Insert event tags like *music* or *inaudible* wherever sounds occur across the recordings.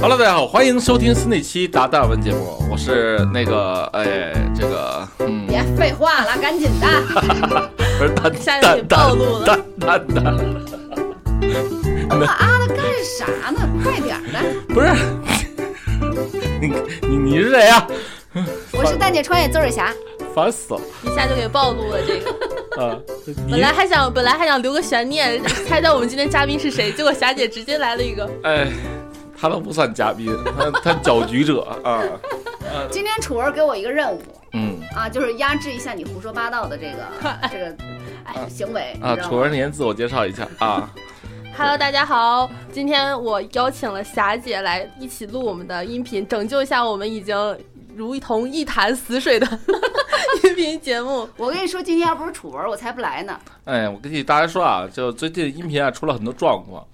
Hello，大家好，欢迎收听新的一期达达文节目，我是那个哎，这个嗯，别废话了，赶紧的。*laughs* 不是蛋下面给蛋蛋暴露了蛋蛋蛋，啊啊的干啥呢？快点儿的！不是 *laughs* 你你你是谁呀、我是蛋姐穿越邹尔霞，烦死了一下就给暴露了这个。啊！你 *laughs* 本来还想本来还想留个悬念，猜猜我们今天嘉宾是谁，结果霞姐直接来了一个。哎，他都不算嘉宾，他他搅局者。啊，今天楚儿给我一个任务。嗯。啊，就是压制一下你胡说八道的这个 *laughs* 这个哎行为啊，楚儿您自我介绍一下啊，Hello，大家好，今天我邀请了霞姐来一起录我们的音频，拯救一下我们已经如同一潭死水的音频节目。*laughs* 我跟你说，今天要不是楚文，我才不来呢。哎，我跟你大家说啊，就最近音频啊出了很多状况，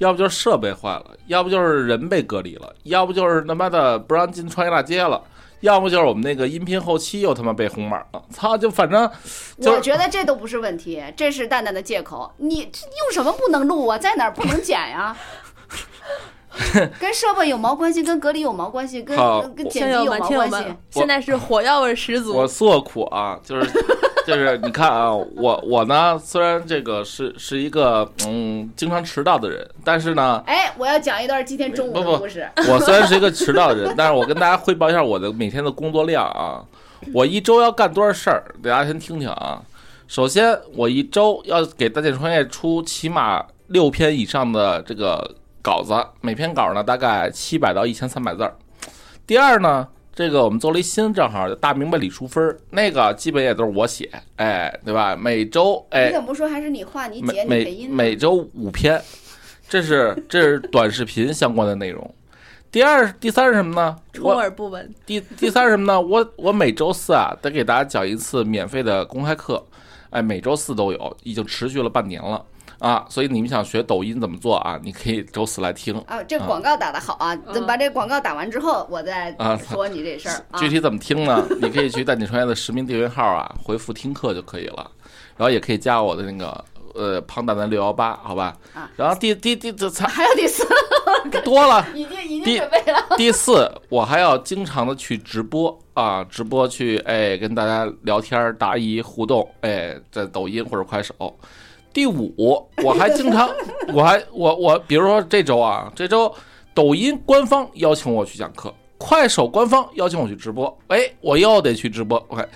要不就是设备坏了，要不就是人被隔离了，要不就是他妈的不让进创业大街了。要不就是我们那个音频后期又他妈被红码了，操！就反正就我觉得这都不是问题，这是蛋蛋的借口。你这用什么不能录啊？在哪儿不能剪呀？*laughs* 跟设备有毛关系？跟隔离有毛关系？跟跟剪辑有毛关系？，现在是火药味十足。我诉苦啊，就是就是你看啊，我我呢虽然这个是是一个嗯经常迟到的人，但是呢，哎，我要讲一段今天中午不不的故事。我虽然是一个迟到的人，但是我跟大家汇报一下我的每天的工作量啊。我一周要干多少事儿？大家先听听啊。首先，我一周要给大健创业出起码六篇以上的这个稿子，每篇稿呢大概七百到一千三百字儿。第二呢，这个我们做了一新账号，大明白李淑芬儿，那个基本也都是我写，哎，对吧？每周哎你怎么不说还是你画你剪每每你配音呢？每周五篇，这是这是短视频相关的内容。第二、第三是什么呢？充耳不闻，第第三是什么呢？我我每周四啊，得给大家讲一次免费的公开课，哎，每周四都有，已经持续了半年了啊。所以你们想学抖音怎么做啊？你可以周四来听。啊，这广告打得好啊！等把这广告打完之后，我再啊说你这事儿啊 *laughs* 具。体怎么听呢？你可以去带你创业的实名订阅号啊，回复听课就可以了，然后也可以加我的那个呃胖大的六幺八，好吧啊？然后第第第这才还有第四，*laughs* 多了。*laughs* 已经已第经准备了。第四，我还要经常的去直播啊，直播去哎跟大家聊天儿答疑互动，哎，在抖音或者快手。第五，我还经常，*laughs* 我还我我，比如说这周啊，这周抖音官方邀请我去讲课，快手官方邀请我去直播，哎，我又得去直播。OK，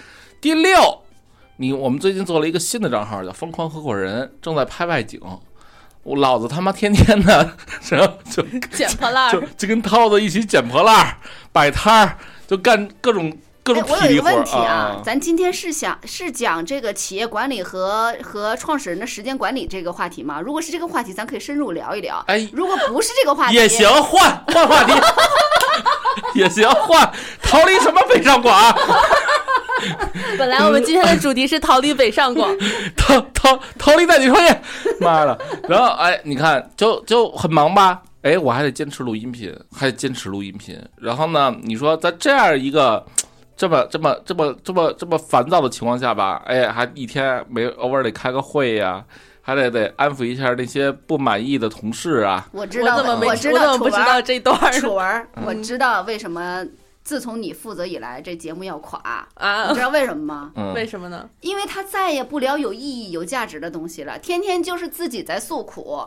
第六，你我们最近做了一个新的账号，叫疯狂合伙人，正在拍外景。我老子他妈天天的，*laughs* 然后就捡破烂就。就跟涛子一起捡破烂儿、摆摊儿，就干各种各哎种，体力活儿我有一个问题啊啊，。咱今天是想是讲这个企业管理和和创始人的时间管理这个话题吗？如果是这个话题，咱可以深入聊一聊。哎如果不是这个话题，也行，换换话题，*laughs* 也行，换逃离什么北上广啊？*laughs* 本来我们今天的主题是逃离北上广，*laughs* 逃逃逃离带你创业，妈的！然后哎，你看就就很忙吧？哎，我还得坚持录音频，还得坚持录音频。然后呢，你说在这样一个这么这么这么这么这么烦躁的情况下吧，哎，还一天没偶尔得开个会呀、还得得安抚一下那些不满意的同事啊。我知道，我怎么没我知我怎道楚文么不知道这段儿楚文，嗯我知道为什么自从你负责以来，这节目要垮。啊你知？道为什么吗？嗯，为什么呢？因为他再也不聊有意义、有价值的东西了，天天就是自己在诉苦，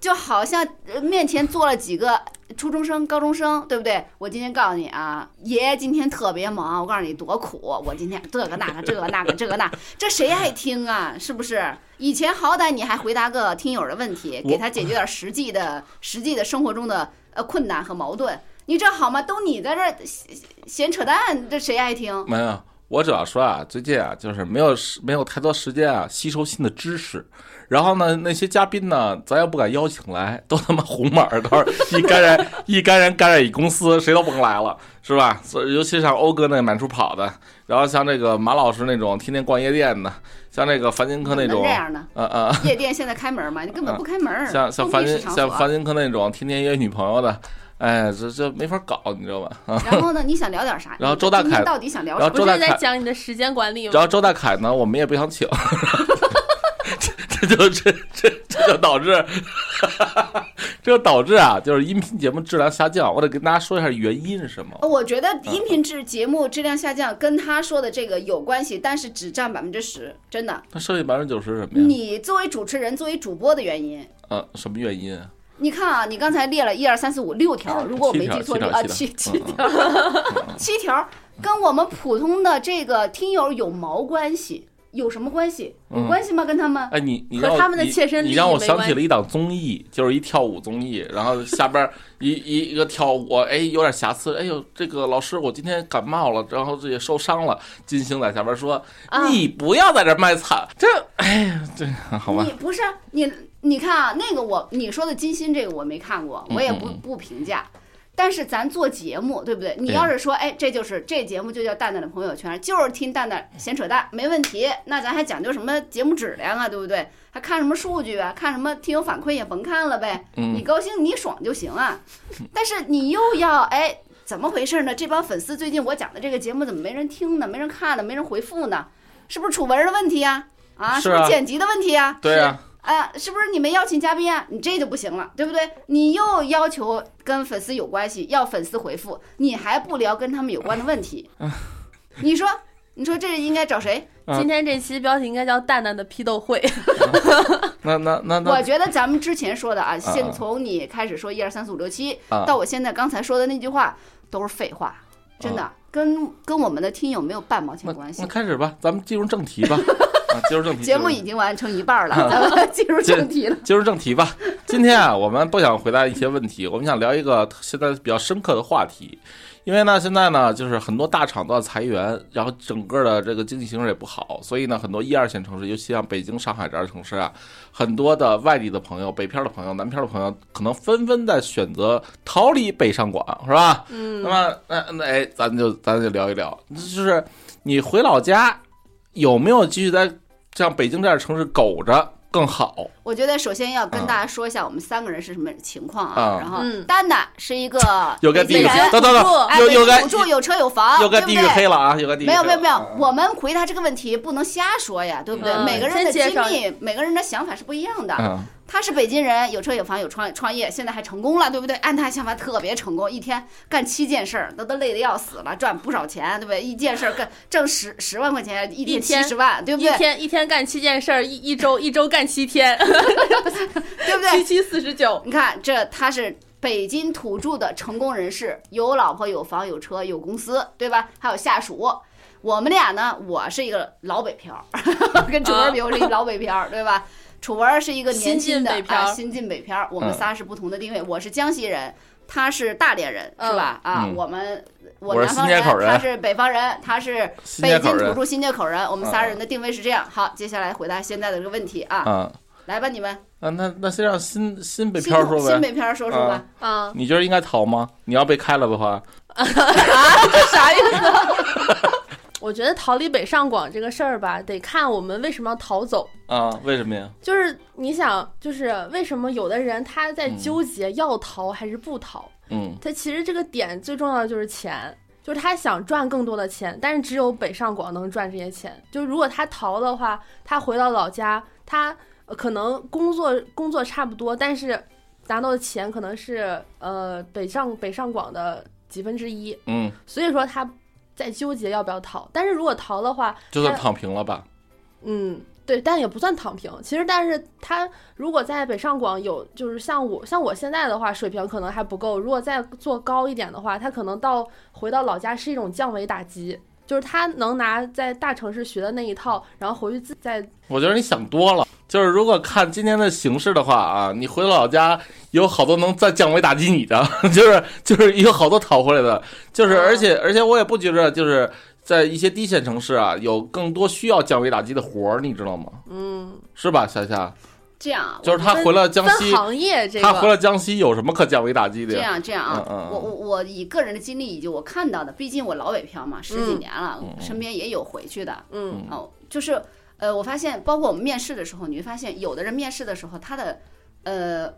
就好像面前坐了几个初中生、高中生，对不对？我今天告诉你啊，爷爷今天特别忙，我告诉你多苦，我今天这个那个这个那个这个那，这谁爱听啊？是不是？以前好歹你还回答个听友的问题，给他解决点实际的、实际的生活中的呃困难和矛盾。你这好吗？都你在这闲闲扯淡，这谁爱听？没有，我主要说啊，最近啊，就是没有时没有太多时间啊，吸收新的知识。然后呢，那些嘉宾呢，咱也不敢邀请来，都他妈红码儿，到时候一干人一干人感染一公司，谁都甭来了，是吧？所以尤其像欧哥那满处跑的，然后像这个马老师那种天天逛夜店的，像这个樊金科那种能这，样的？呃呃，夜店现在开门吗？你根本不开门。像像樊金像樊金科那种天天约女朋友的，哎，这这没法搞，你知道吧？啊，然后呢？你想聊点啥？*laughs* 然后周大凯到底想聊什么？不是在然后周大凯讲你的时间管理吗？然后周大凯呢，我们也不想请，*laughs* 这 *laughs* 就这这这就导致，*laughs* 这就导致啊，就是音频节目质量下降。我得跟大家说一下原因是什么。我觉得音频质节目质量下降跟他说的这个有关系，但是只占百分之十，真的。那剩下百分之九十什么呀？你作为主持人，作为主播的原因，呃，什么原因啊？你看啊，你刚才列了一二三四五六条，如果我没记错，七条啊七七条七条，七条 *laughs* 跟我们普通的这个听友有毛关系？有什么关系？有嗯关系吗？跟他们？哎，你你和他们的你切身利益你让我想起了一档综艺，就是一跳舞综艺，然后下边儿一一一个跳舞，哎，有点瑕疵，哎呦，这个老师我今天感冒了，然后这也受伤了。金星在下边说：“啊你不要在这卖惨。”这，哎呀，这好吧你，不是你，你看啊，那个我你说的金星这个我没看过，我也不不评价。但是咱做节目，对不对？你要是说，哎，这就是这节目就叫蛋蛋的朋友圈，就是听蛋蛋闲扯淡，没问题。那咱还讲究什么节目质量啊，对不对？还看什么数据啊？看什么听友反馈也甭看了呗。你嗯，高兴你爽就行啊。*laughs* 但是你又要哎，怎么回事呢？这帮粉丝最近我讲的这个节目怎么没人听呢？没人看呢？没人回复呢？是不是楚文的问题呀、啊？是啊不是剪辑的问题呀、对啊，啊，是不是你没邀请嘉宾啊？你这就不行了，对不对？你又要求跟粉丝有关系，要粉丝回复，你还不聊跟他们有关的问题，你说，你说这应该找谁？啊今天这期标题应该叫“蛋蛋的批斗会 *laughs* 那那那我那觉得咱们之前说的啊，啊先从你开始说一二三四五六七，啊到我现在刚才说的那句话，都是废话，真的，跟跟我们的听友没有半毛钱关系那。开始吧，咱们进入正题吧。*laughs* 啊，进入正题。节目已经完成一半了，咱们 *laughs* 进入正题了。进入正题吧。今天啊，我们不想回答一些问题，我们想聊一个现在比较深刻的话题。因为呢，现在呢，就是很多大厂都要裁员，然后整个的这个经济形势也不好，所以呢，很多一二线城市，尤其像北京、上海这样的城市啊，很多的外地的朋友、北漂的朋友、南漂的朋友，可能纷纷在选择逃离北上广，是吧？”。嗯那，么，那那哎，咱就咱就聊一聊，就是你回老家有没有继续在像北京这样的城市苟着更好？我觉得首先要跟啊大家说一下我们三个人是什么情况啊啊。然后嗯丹丹是一个 *laughs* 有个地域北京人，等等等，哎，又又该北京土著有车有房，有个地域对不对黑了啊！有个地域没有没有没有，我们回答这个问题不能瞎说呀，对不对？嗯每个人的经历，每个人的想法是不一样的。嗯，他是北京人，有车有房有创创业，现在还成功了，对不对？按他想法特别成功，一天干七件事儿，那都累得要死了，赚不少钱，对不对？一件事儿干挣十十万块钱，*laughs* 一天七十万，对不对一对？天一天干七件事儿，一一周一周干七天，*laughs* 对不对？七七四十九。你看，这他是北京土著的成功人士，有老婆有房有车有公司，对吧？还有下属。我们俩呢，我是一个老北漂，*laughs* 跟楚文比，我是一老北漂，对吧？楚文是一个年轻的新北漂啊，新晋北漂。我们嗯仨是不同的定位，我是江西人，他是大连人，是吧？啊，嗯我们我南方新街口人他是北方人，他是北京土著新街口人。我们仨啊人的定位是这样。好，接下来回答现在的这个问题啊，啊来吧，你们啊，那那先让新新北漂说呗。新北漂说说吧。啊，你觉得应该逃吗？你要被开了的话，*laughs* 啊这啥意思？我觉得逃离北上广这个事儿吧，得看我们为什么要逃走。啊，为什么呀？就是你想，就是为什么有的人他在嗯纠结要逃还是不逃？嗯他其实这个点最重要的就是钱，就是他想赚更多的钱，但是只有北上广能赚这些钱。就如果他逃的话，他回到老家，他呃可能工作工作差不多，但是拿到的钱可能是呃北上北上广的几分之一，嗯，所以说他在纠结要不要逃。但是如果逃的话，就算躺平了吧？嗯，对，但也不算躺平。其实，但是他如果在北上广有，就是像我像我现在的话，水平可能还不够。如果再做高一点的话，他可能到回到老家是一种降维打击，就是他能拿在大城市学的那一套，然后回去自再我觉得你想多了。就是如果看今天的形势的话啊，你回老家有好多能再降维打击你的，*laughs* 就是就是有好多讨回来的，就是嗯而且而且我也不觉着就是在一些低线城市啊，有更多需要降维打击的活儿，你知道吗？嗯是吧，夏夏？这样啊，*laughs* 就是他回了江分西，行业这他回个。了江西有什么可降维打击的这？样这样啊，嗯嗯嗯我我我以个人的经历以及我看到的，毕竟我老北漂嘛，十几年了，身边也有回去的。嗯哦，就是呃，我发现，包括我们面试的时候，你会发现，有的人面试的时候，他的呃。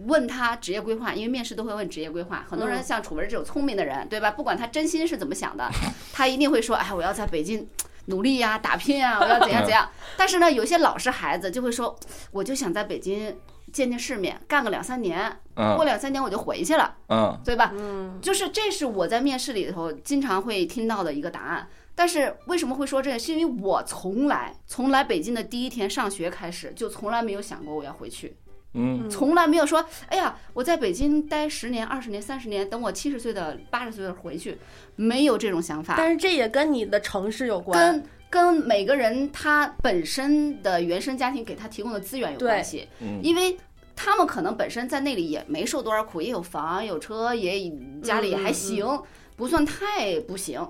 问他职业规划，因为面试都会问职业规划。很多人嗯像楚文这种聪明的人，对吧？不管他真心是怎么想的，他一定会说：“哎，我要在北京努力呀、打拼呀，*laughs* 我要怎样怎样。但是呢，有些老实孩子就会说，我就想在北京见见世面，干个两三年，过嗯两三年我就回去了，嗯对吧？嗯，就是这是我在面试里头经常会听到的一个答案。但是为什么会说这个？是因为我从来从来北京的第一天上学开始，就从来没有想过我要回去，嗯。从来没有说，哎呀，我在北京待十年、二十年、三十年，等我七十岁的、八十岁的回去，没有这种想法。但是这也跟你的城市有关，跟跟每个人他本身的原生家庭给他提供的资源有关系，嗯。因为他们可能本身在那里也没受多少苦，也有房有车，也家里还行，不算太不行，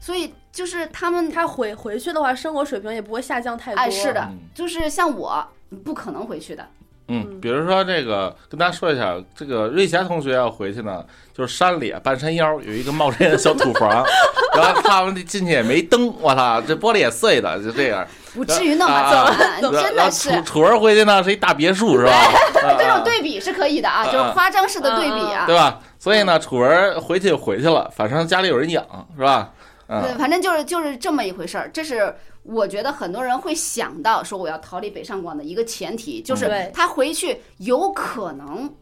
所以就是他们他回回去的话，生活水平也不会下降太多。哎是的嗯，就是像我不可能回去的，嗯，比如说这个，跟大家说一下，这个瑞霞同学要回去呢，就是山里半山腰有一个冒烟的小土房，*laughs* 然后他们进去也没灯，我操，这玻璃也碎的，就这样。不至于那么啊惨，*laughs* 真的是楚。楚儿回去呢是一大别墅，是吧？啊这种对比是可以的啊，啊就是夸张式的对比啊。对吧？所以呢，楚儿回去就回去了，反正家里有人养，是吧？对，嗯反正就是就是这么一回事儿。这是我觉得很多人会想到说我要逃离北上广的一个前提，就是他回去有可能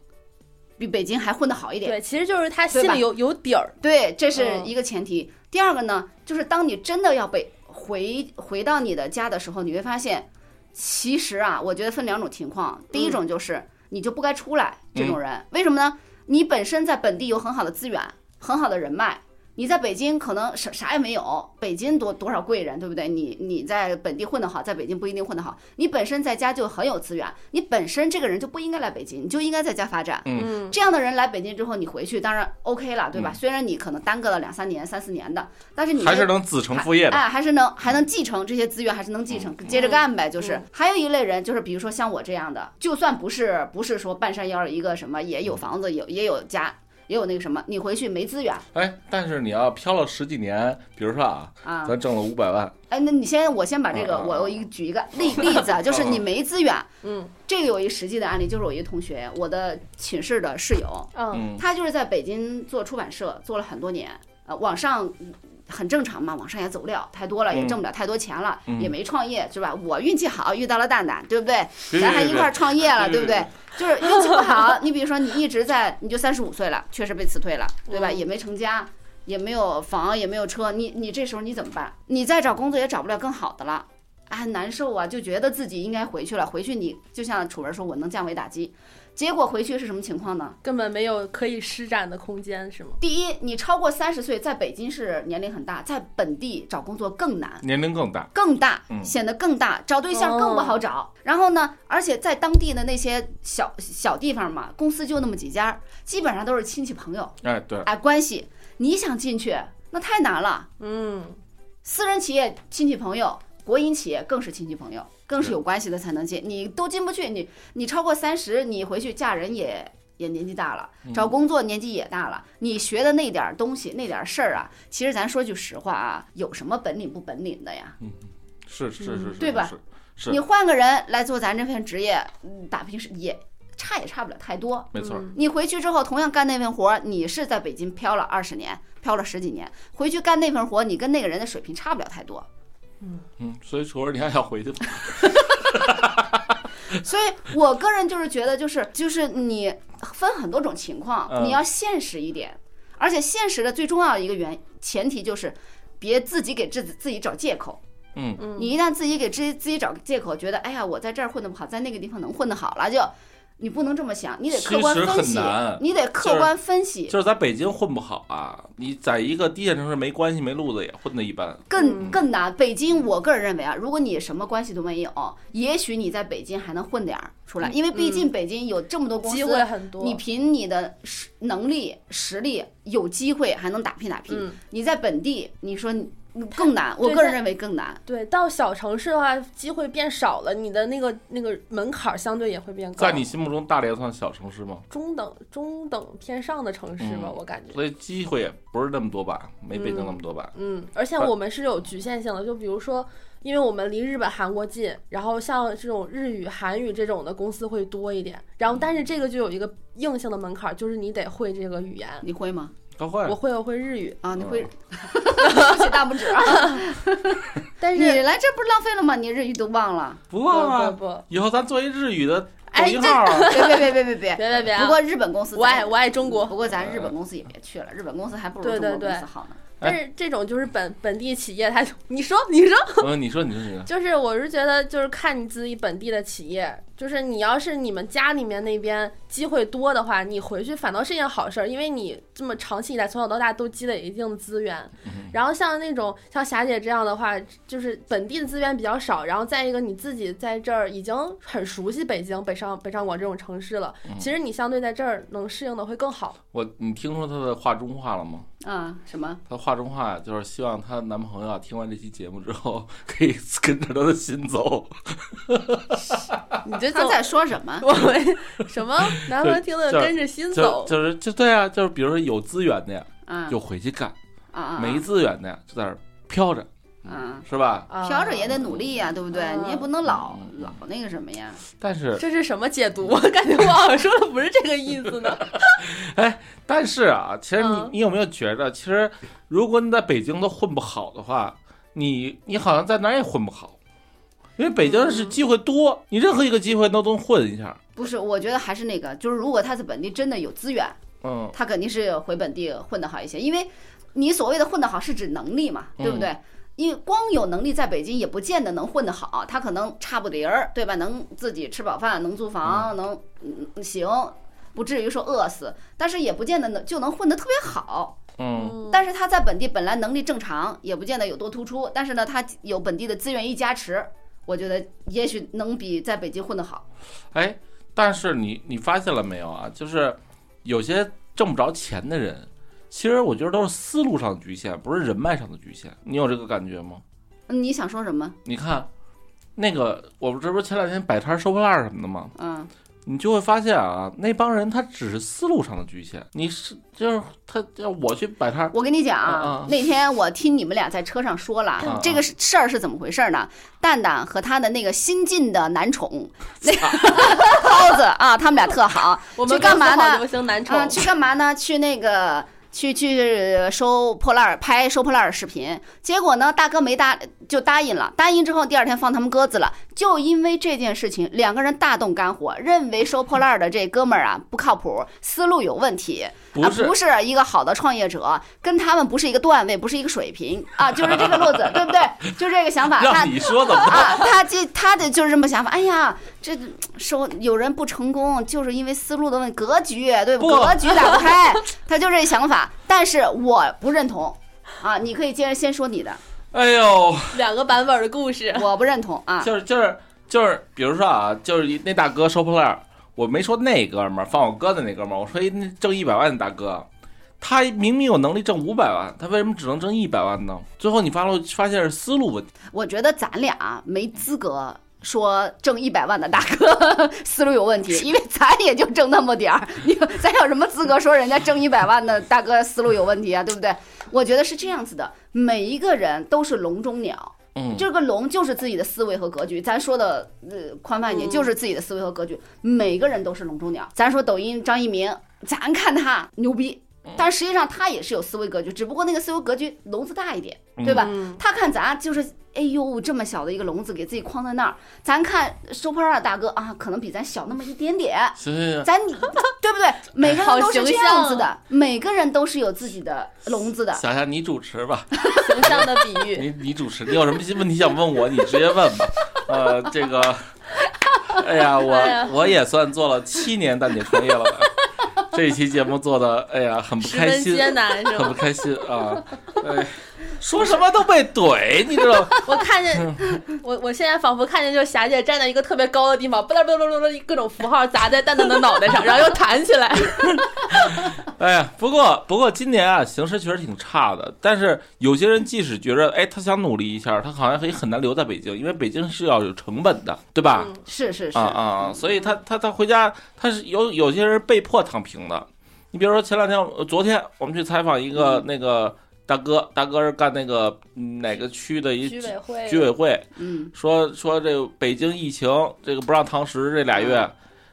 比北京还混得好一点。对，其实就是他心里有有底儿。对，这是嗯一个前提。第二个呢，就是当你真的要被回回到你的家的时候，你会发现，其实啊，我觉得分两种情况。第一种就是你就不该出来这种人，为什么呢？你本身在本地有很好的资源，很好的人脉。你在北京可能啥啥也没有，北京多多少贵人，对不对？你你在本地混得好，在北京不一定混得好。你本身在家就很有资源，你本身这个人就不应该来北京，你就应该在家发展。嗯，这样的人来北京之后，你回去当然 OK 了，对吧？嗯虽然你可能耽搁了两三年、三四年的，但是你还是能子承父业的。哎，还是能还能继承这些资源，还是能继承，接着干呗。就是嗯还有一类人，就是比如说像我这样的，就算不是不是说半山腰一个什么，也有房子，有也有家，也有那个什么，你回去没资源哎，但是你要漂了十几年，比如说啊，啊。咱挣了五百万，哎，那你先，我先把这个，我我一举一个例例子啊，就是你没资源，嗯。这个有一实际的案例，就是我一个同学，我的寝室的室友，嗯嗯。他就是在北京做出版社，做了很多年，呃，网上嗯很正常嘛，往上也走不了太多了，也嗯挣不了太多钱了，嗯也没创业，是吧？我运气好，遇到了蛋蛋，对不对？咱还一块儿创业了，对不对？就是运气不好，*laughs* 你比如说你一直在，你就三十五岁了，确实被辞退了，对吧？嗯也没成家，也没有房，也没有车，你你这时候你怎么办？你再找工作也找不了更好的了。啊，很难受啊，就觉得自己应该回去了。回去你就像楚文说，我能降维打击，结果回去是什么情况呢？根本没有可以施展的空间，是吗？第一，你超过三十岁，在北京是年龄很大，在本地找工作更难。年龄更大。更大，嗯显得更大，找对象更不好找。然后呢，而且在当地的那些小小地方嘛，公司就那么几家，基本上都是亲戚朋友，哎，对，哎，关系，你想进去那太难了。嗯，私人企业亲戚朋友，国营企业更是亲戚朋友，更是有关系的才能进，你都进不去，你你超过三十，你回去嫁人也。也年纪大了，找工作年纪也大了，你学的那点儿东西、那点儿事儿啊，其实咱说句实话啊，有什么本领不本领的呀？是是是是，对吧是？你换个人来做咱这份职业，嗯打拼是也差也差不了太多。没错。你回去之后同样干那份活，你是在北京漂了二十年，漂了十几年，回去干那份活，你跟那个人的水平差不了太多。嗯，所以楚儿你还想回去吗？*laughs* 所以我个人就是觉得，就是就是你分很多种情况，嗯你要现实一点，而且现实的最重要的一个原前提就是，别自己给自己自己找借口。嗯嗯你一旦自己给自己自己找借口，觉得哎呀，我在这儿混得不好，在那个地方能混得好了，就你不能这么想，你得客观其实很分析难，你得客观分析，就是在北京混不好啊，你在一个低线城市没关系没路子也混得一般。更更难。北京，我个人认为啊，如果你什么关系都没有，也许你在北京还能混点儿出来，因为毕竟北京有这么多公司，机会很多。你凭你的实能力、实力有机会还能打拼打拼。嗯你在本地，你说你更难，我个人认为更难。对，到小城市的话，机会变少了，你的那个那个门槛儿相对也会变高。在你心目中，大连算小城市吗？中等中等偏上的城市吧，嗯我感觉。所以机会也不是那么多吧，没北京那么多吧。嗯，而且呃我们是有局限性的，就比如说，因为我们离日本、韩国近，然后像这种日语、韩语这种的公司会多一点。然后，但是这个就有一个硬性的门槛儿，就是你得会这个语言。你会吗？高会我会我会日语，啊，你会竖起大拇指啊？*laughs* 但是你来这不是浪费了吗？你日语都忘了？不不忘啊！不不，以后咱做一日语的抖哎音号啊，别别别别别别！别别别啊！不过日本公司我爱我爱中国，不过咱日本公司也别去了，日本公司还不如中国公司好呢。但是这种就是本本地企业，他你说你说，嗯，你说你说你说，*laughs* 就是我是觉得就是看你自己本地的企业，就是你要是你们家里面那边机会多的话，你回去反倒是一件好事儿，因为你这么长期以来从小到大都积累一定的资源。然后像那种像霞姐这样的话，就是本地的资源比较少，然后再一个你自己在这儿已经很熟悉北京、北上北上广这种城市了，其实你相对在这儿能适应的会更好。我你听说他的话中话了吗？啊，什么？她话中话就是希望她男朋友啊听完这期节目之后，*laughs* 可以跟着她的心走。*laughs* 你这在说什么？我 *laughs* 们什么男朋友听了跟着心就走，就是就对啊，就是比如说有资源的呀，啊就回去干；啊啊！没资源的呀，就在那儿飘着，啊，是吧？啊飘着也得努力呀，对不对？嗯你也不能老嗯老那个什么呀。但是这是什么解读？我感觉我好像说的不是这个意思呢。但是啊，其实你嗯你有没有觉得，其实如果你在北京都混不好的话，你你好像在哪儿也混不好，因为北京是机会多，你任何一个机会都能混一下。不是，我觉得还是那个，就是如果他在本地真的有资源，嗯，他肯定是回本地混得好一些，因为你所谓的混得好是指能力嘛，对不对？因为光有能力在北京也不见得能混得好，他可能差不离儿，对吧？能自己吃饱饭，能租房，能嗯行，不至于说饿死，但是也不见得能就能混得特别好。嗯，但是他在本地本来能力正常，也不见得有多突出，但是呢，他有本地的资源一加持，我觉得也许能比在北京混得好。哎，但是你你发现了没有啊？就是有些挣不着钱的人，其实我觉得都是思路上的局限，不是人脉上的局限。你有这个感觉吗？嗯你想说什么？你看，那个我不这不是前两天摆摊收破烂什么的吗？嗯，你就会发现啊，那帮人他只是思路上的局限。你是就是他要我去摆摊儿，我跟你讲啊啊啊，那天我听你们俩在车上说了啊，这个事儿是怎么回事呢？蛋蛋和他的那个新晋的男宠，*laughs* 那个涛子啊，他们俩特好，*laughs* 我们去干嘛呢公司好流行男宠嗯，，去干嘛呢？去那个。去去收破烂儿，拍收破烂儿视频，结果呢，大哥没答就答应了，答应之后第二天放他们鸽子了，就因为这件事情，两个人大动肝火，认为收破烂儿的这哥们儿啊不靠谱，思路有问题，不是啊、不是一个好的创业者，跟他们不是一个段位，不是一个水平啊，就是这个路子，对不对？就这个想法，*laughs* 他你说怎么着？啊，他这他的就是这么想法。哎呀，这收有人不成功，就是因为思路的问题，格局对不？不格局打不开，他就这想法。但是我不认同啊，你可以接着先说你的，哎呦，两个版本的故事。我不认同啊。就是就是就是，比如说啊，就是一那大哥收破烂儿，我没说那哥们儿放我鸽子那哥们儿，我说一那挣一百万的大哥，他明明有能力挣五百万，他为什么只能挣一百万呢？最后你发了发现是思路问题。我觉得咱俩没资格。说挣一百万的大哥 *laughs* 思路有问题，*laughs* 因为咱也就挣那么点儿，你咱有什么资格说人家挣一百万的大哥思路有问题啊？对不对？我觉得是这样子的，每一个人都是笼中鸟，嗯，这个笼就是自己的思维和格局。咱说的呃宽泛一点，嗯就是自己的思维和格局。每个人都是笼中鸟。咱说抖音张一鸣，咱看他牛逼，但实际上他也是有思维格局，只不过那个思维格局笼子大一点，对吧？嗯他看咱就是，哎呦，这么小的一个笼子给自己框在那儿。咱看收破烂的大哥啊，可能比咱小那么一点点。行行行，咱对不对？每个人都是这好形象样子的，每个人都是有自己的笼子的。想想你主持吧，形象的比喻。*laughs* 你你主持，你有什么问题想问我，你直接问吧。*laughs* 呃，这个，哎呀，我我也算做了七年蛋姐创业了吧。这一期节目做的，哎呀，很不开心，艰难是吗？很不开心啊！哎，说什么都被怼，你知道吗？*laughs* 我看见，我我现在仿佛看见，就是霞姐站在一个特别高的地方，不拉不拉不拉巴拉，各种符号砸在蛋蛋的脑袋上，然后又弹起来。*laughs* 哎呀，不过不过今年啊，形势确实挺差的。但是有些人即使觉着，哎，他想努力一下，他好像也很难留在北京，因为北京是要有成本的，对吧？嗯是是是啊啊啊！所以他他他回家，他是有有些人被迫躺平的。你比如说前两天，呃昨天我们去采访一个那个大哥，大哥是干那个嗯哪个区的一居委会，居委会，嗯说说这个北京疫情这个不让堂食这俩月，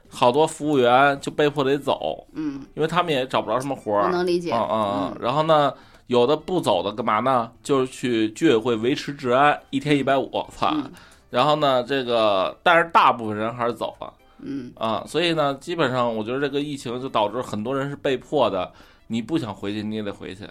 好多服务员就被迫得走，嗯，因为他们也找不着什么活我儿。能理解。嗯嗯嗯。然后呢，有的不走的干嘛呢？就是去居委会维持治安，一天一百五，操。嗯然后呢，这个但是大部分人还是走了嗯啊，所以呢，基本上我觉得这个疫情就导致很多人是被迫的，你不想回去你也得回去，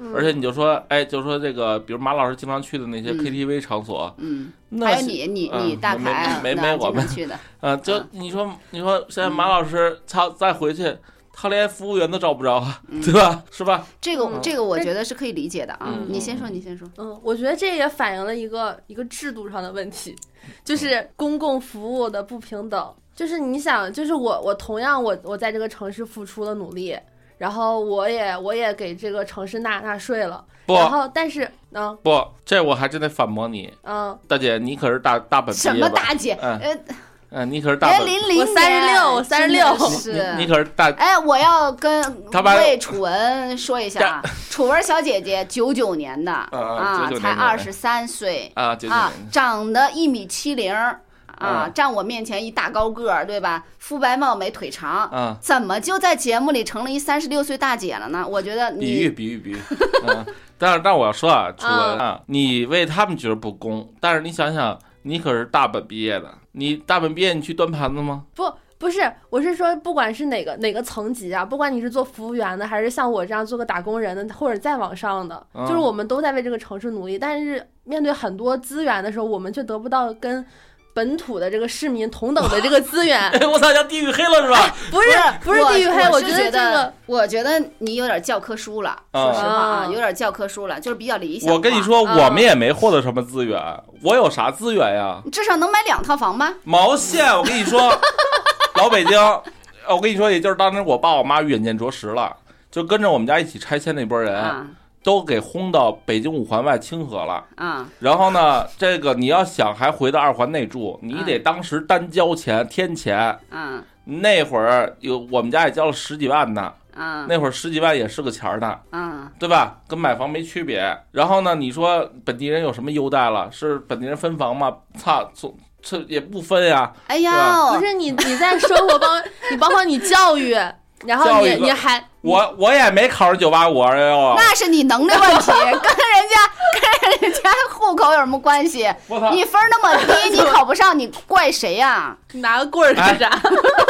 嗯而且你就说，哎，就说这个，比如马老师经常去的那些嗯 KTV 场所，嗯，还有你你你嗯大凯啊没没我们去的，*laughs* 啊，就嗯你说你说现在马老师他再回去，他连服务员都找不着 *laughs* 对吧？是吧？这个嗯这个我觉得是可以理解的啊嗯。你先说，你先说。嗯，我觉得这也反映了一个一个制度上的问题，就是公共服务的不平等。就是你想，就是我我同样我我在这个城市付出了努力，然后我也我也给这个城市纳纳税了，不。然后但是嗯。不，这我还真得反驳你，嗯，大姐，你可是大大本毕什业吧？么大姐？嗯。呃，嗯，你可是大人本，零零我36我36是你你可是大哎，我要跟他把为楚文说一下。啊，楚文小姐姐九九年的。啊啊，才二十三岁。啊，九九啊，长得一米七零啊，嗯站我面前一大高个儿，对吧？肤白貌美，腿长，啊，怎么就在节目里成了一三十六岁大姐了呢？我觉得比喻比喻比喻，*laughs* 嗯，但是但是我要说啊，楚文啊，你为他们觉得不公，但是你想想，你可是大本毕业的，你大本毕业你去端盘子吗？不不是，我是说不管是哪个哪个层级啊，不管你是做服务员的，还是像我这样做个打工人的，或者再往上的，嗯就是我们都在为这个城市努力，但是面对很多资源的时候，我们却得不到跟。本土的这个市民同等的这个资源，哎，*laughs* 我操，叫地域黑了是吧？不是不是地域黑，我觉得这个，我觉得你有点教科书了，啊说实话啊，啊有点教科书了，就是比较理想。我跟你说，啊我们也没获得什么资源，我有啥资源呀？至少能买两套房吧？毛线！我跟你说，*laughs* 老北京，呃我跟你说，也就是当时我爸我妈远见卓识了，就跟着我们家一起拆迁那波人，啊都给轰到北京五环外清河了。啊，然后呢，这个你要想还回到二环内住，你得当时单交钱添钱。嗯那会儿有我们家也交了十几万呢，嗯那会儿十几万也是个钱儿呢，嗯，对吧？跟买房没区别。然后呢，你说本地人有什么优待了？是本地人分房吗？操，这这也不分呀。哎呀，不是你你在生活帮你包括你教育，然后你你还我我也没考上九八五二幺幺啊！那是你能力问题，*laughs* 跟人家跟人家户口有什么关系？我操！你分那么低，*laughs* 你考不上，你怪谁呀？拿个棍儿干啥？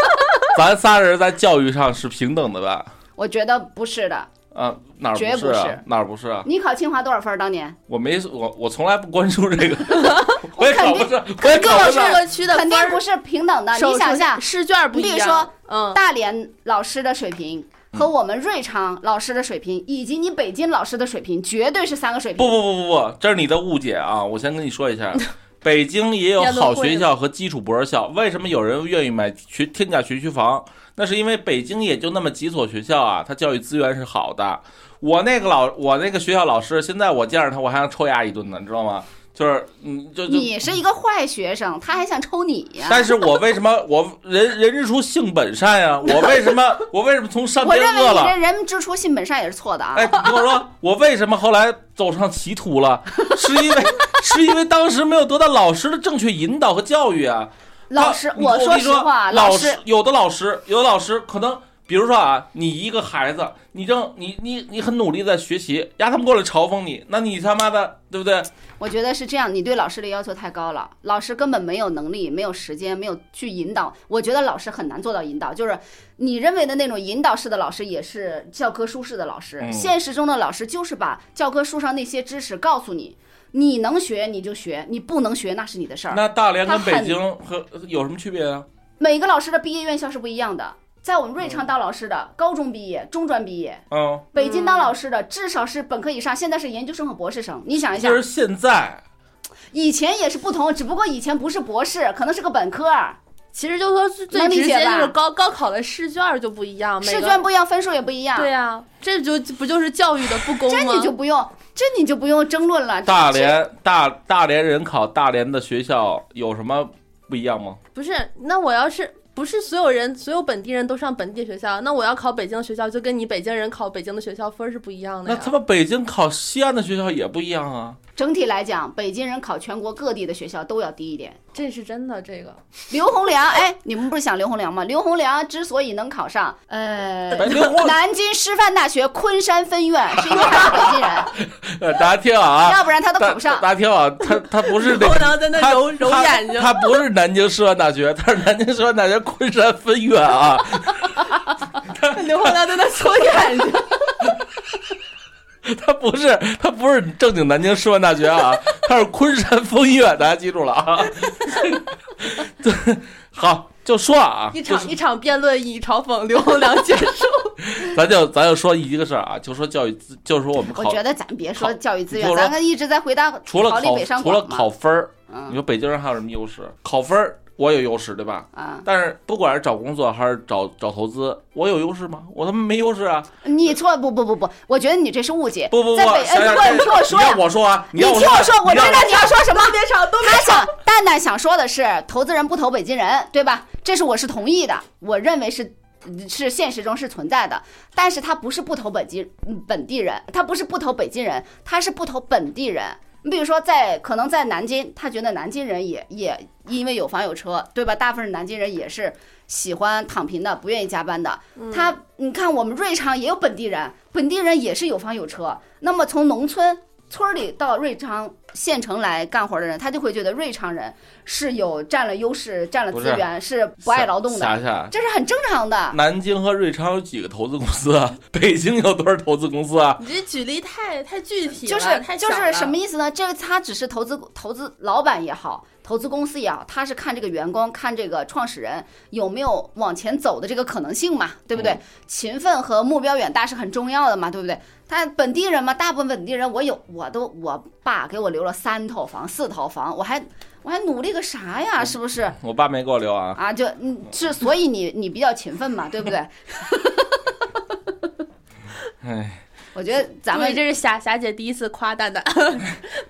*laughs* 咱仨人在教育上是平等的吧？我觉得不是的。啊，哪儿绝是啊不是？哪儿不是啊？你考清华多少分儿？当年我没我我从来不关注这个，*laughs* 我也考不上，我也各个各考不上。个区的肯定不是平等的。你想想首先，试卷不一样。例如说嗯，大连老师的水平和我们瑞昌老师的水平，以及你北京老师的水平，绝对是三个水不平。不不不不，这是你的误解啊！我先跟你说一下，*laughs* 北京也有好学校和基础博士校，为什么有人愿意买学天价学区房？那是因为北京也就那么几所学校啊，它教育资源是好的。我那个老我那个学校老师，现在我见着他，我还想抽牙一顿呢，你知道吗？就是嗯，就就你是一个坏学生，他还想抽你呀、但是我为什么我人人之初性本善呀？*laughs* 我为什么我为什么从善我认为你变恶了？这人之初性本善也是错的啊。哎，你听我说，我为什么后来走上歧途了？*laughs* 是因为是因为当时没有得到老师的正确引导和教育啊。老师，我说实话，老师有的老师，有的老师可能，比如说啊，你一个孩子，你正你你你很努力在学习，呀，他们过来嘲讽你，那你他妈的对不对？我觉得是这样，你对老师的要求太高了，老师根本没有能力、没有时间、没有去引导。我觉得老师很难做到引导，就是你认为的那种引导式的老师，也是教科书式的老师。嗯现实中的老师就是把教科书上那些知识告诉你，你能学你就学，你不能学那是你的事儿。那大连跟北京和有什么区别啊？每个老师的毕业院校是不一样的。在我们瑞昌当老师的，高中毕业、中专毕业；嗯，北京当老师的，至少是本科以上，现在是研究生和博士生。你想一下就，是现在。以前也是不同，只不过以前不是博士，可能是个本科，其实就说最最能理直接就是高高考的试卷就不一样，每试卷不一样，分数也不一样。对呀、这就不就是教育的不公吗？这你就不用，这你就不用争论了。大连大大连人考大连的学校有什么不一样吗？不是，那我要是不是所有人所有本地人都上本地学校，那我要考北京的学校，就跟你北京人考北京的学校分是不一样的呀。那他妈北京考西安的学校也不一样啊。整体来讲，北京人考全国各地的学校都要低一点。这是真的，这个刘洪良，哎，你们不是想刘洪良吗？刘洪良之所以能考上，呃 *laughs* 南京师范大学昆山分院，是因为他是北京人，*laughs* 呃，大家听好啊，要不然他都考不上。大家听好，他他不是那刘洪良在那他揉揉他眼睛他不是南京师范大学，他是南京师范大学 *laughs* 昆山分院啊。*laughs* 刘洪良在那搓眼睛。*laughs* 他不是他不是正经南京师范大学啊，他是昆山分院，大家记住了啊。对，好，就说啊，一就是场一场辩论以嘲讽刘洪良结束。咱就咱就说一个事儿啊，就说教育资，就是说我们考我觉得咱别说教育资源，咱们一直在回答除了考除了。考分儿，你嗯说北京人还有什么优势？考分儿我有优势，对吧？啊，但是不管是找工作还是找找投资，我有优势吗？我他妈没优势啊！你错不不不不，我觉得你这是误解。不不不，在北，你听我说呀你让，我说啊，你听我说，我知让道你要说什么。别吵，都别他吵。想蛋蛋想说的是，投资人不投北京人，对吧？这是我是同意的，我认为是。是现实中是存在的，但是他不是不投本地嗯本地人，他不是不投北京人，他是不投本地人。你比如说在可能在南京，他觉得南京人也也因为有房有车，对吧？大部分南京人也是喜欢躺平的，不愿意加班的。他你看我们瑞昌也有本地人，本地人也是有房有车。那么从农村村儿里到瑞昌县城来干活的人，他就会觉得瑞昌人是有占了优势、占了资源，是不爱劳动的，这是很正常的。南京和瑞昌有几个投资公司啊？*laughs* 北京有多少投资公司啊？你这举例太太具体了，就是就是什么意思呢？这个他只是投资投资老板也好，投资公司也好，他是看这个员工，看这个创始人有没有往前走的这个可能性嘛，对不对？嗯勤奋和目标远大是很重要的嘛，对不对？他本地人嘛，大部分本地人我有，我都我爸给我留了三套房、四套房，我还我还努力个啥呀？是不是？我爸没给我留啊。啊，就嗯是，所以你你比较勤奋嘛，对不对？*laughs* 哎，我觉得咱们这是霞霞姐第一次夸蛋蛋，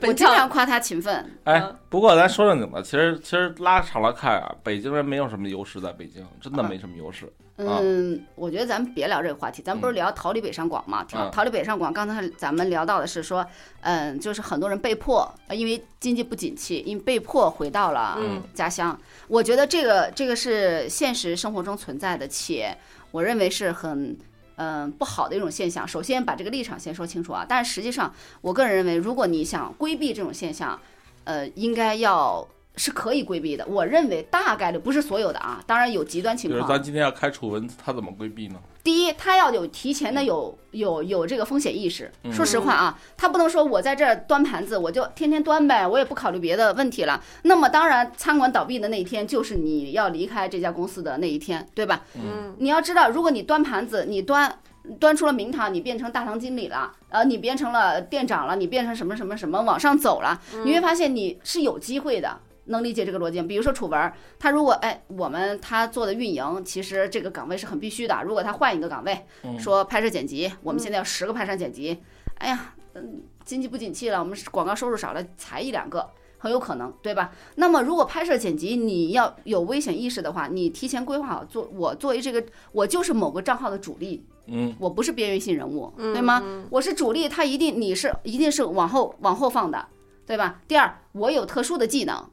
我经常夸她勤奋，哎嗯，不过咱说正经的，其实其实拉长了看啊，北京人没有什么优势，在北京真的没什么优势。啊嗯，我觉得咱们别聊这个话题，咱不是聊逃离北上广嘛？逃嗯逃离北上广，刚才咱们聊到的是说，嗯，就是很多人被迫，呃因为经济不景气，因为被迫回到了嗯家乡。我觉得这个这个是现实生活中存在的，且我认为是很。嗯，不好的一种现象。首先把这个立场先说清楚啊。但是实际上，我个人认为，如果你想规避这种现象，呃，应该要是可以规避的。我认为大概率不是所有的啊，当然有极端情况。比如咱今天要开处分，他怎么规避呢？第一，他要有提前的有有有这个风险意识。嗯说实话啊，他不能说我在这儿端盘子，我就天天端呗，我也不考虑别的问题了。那么当然，餐馆倒闭的那一天就是你要离开这家公司的那一天，对吧？嗯，你要知道，如果你端盘子，你端端出了名堂，你变成大堂经理了，呃，你变成了店长了，你变成什么什么什么往上走了，你会发现你是有机会的。能理解这个逻辑吗？比如说楚文儿，他如果哎，我们他做的运营，其实这个岗位是很必须的。如果他换一个岗位，嗯说拍摄剪辑，我们现在要十个拍摄剪辑，哎呀，嗯，经济不景气了，我们广告收入少了，裁一两个。很有可能，对吧？那么如果拍摄剪辑你要有危险意识的话，你提前规划好做。我作为这个，我就是某个账号的主力，嗯，我不是边缘性人物，嗯对吗？我是主力，他一定你是一定是往后往后放的，对吧？第二，我有特殊的技能，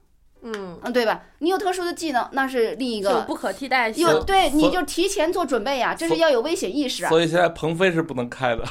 嗯，嗯，对吧？你有特殊的技能，那是另一个。有不可替代性。有对，你就提前做准备呀，这是要有危险意识啊。所以现在鹏飞是不能开的。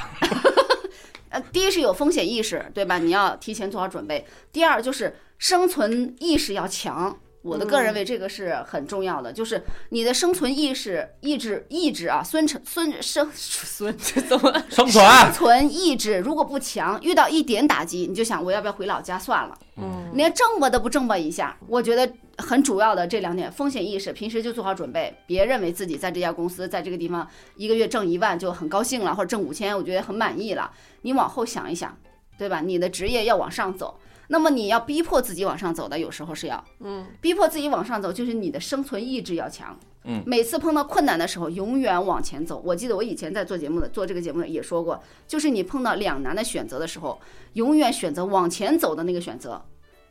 *laughs* 呃，第一是有风险意识，对吧？你要提前做好准备。第二就是生存意识要强。我的个人认为这个是很重要的，就是你的生存意识、意志、意志啊，孙成孙生孙怎么生存，生存意志如果不强，遇到一点打击，你就想我要不要回老家算了，嗯，连挣吧都不挣吧一下。我觉得很主要的这两点，风险意识，平时就做好准备，别认为自己在这家公司在这个地方一个月挣一万就很高兴了，或者挣五千，我觉得很满意了。你往后想一想，对吧？你的职业要往上走。那么你要逼迫自己往上走的，有时候是要，嗯，逼迫自己往上走，就是你的生存意志要强。嗯每次碰到困难的时候，永远往前走。我记得我以前在做节目的做这个节目也说过，就是你碰到两难的选择的时候，永远选择往前走的那个选择，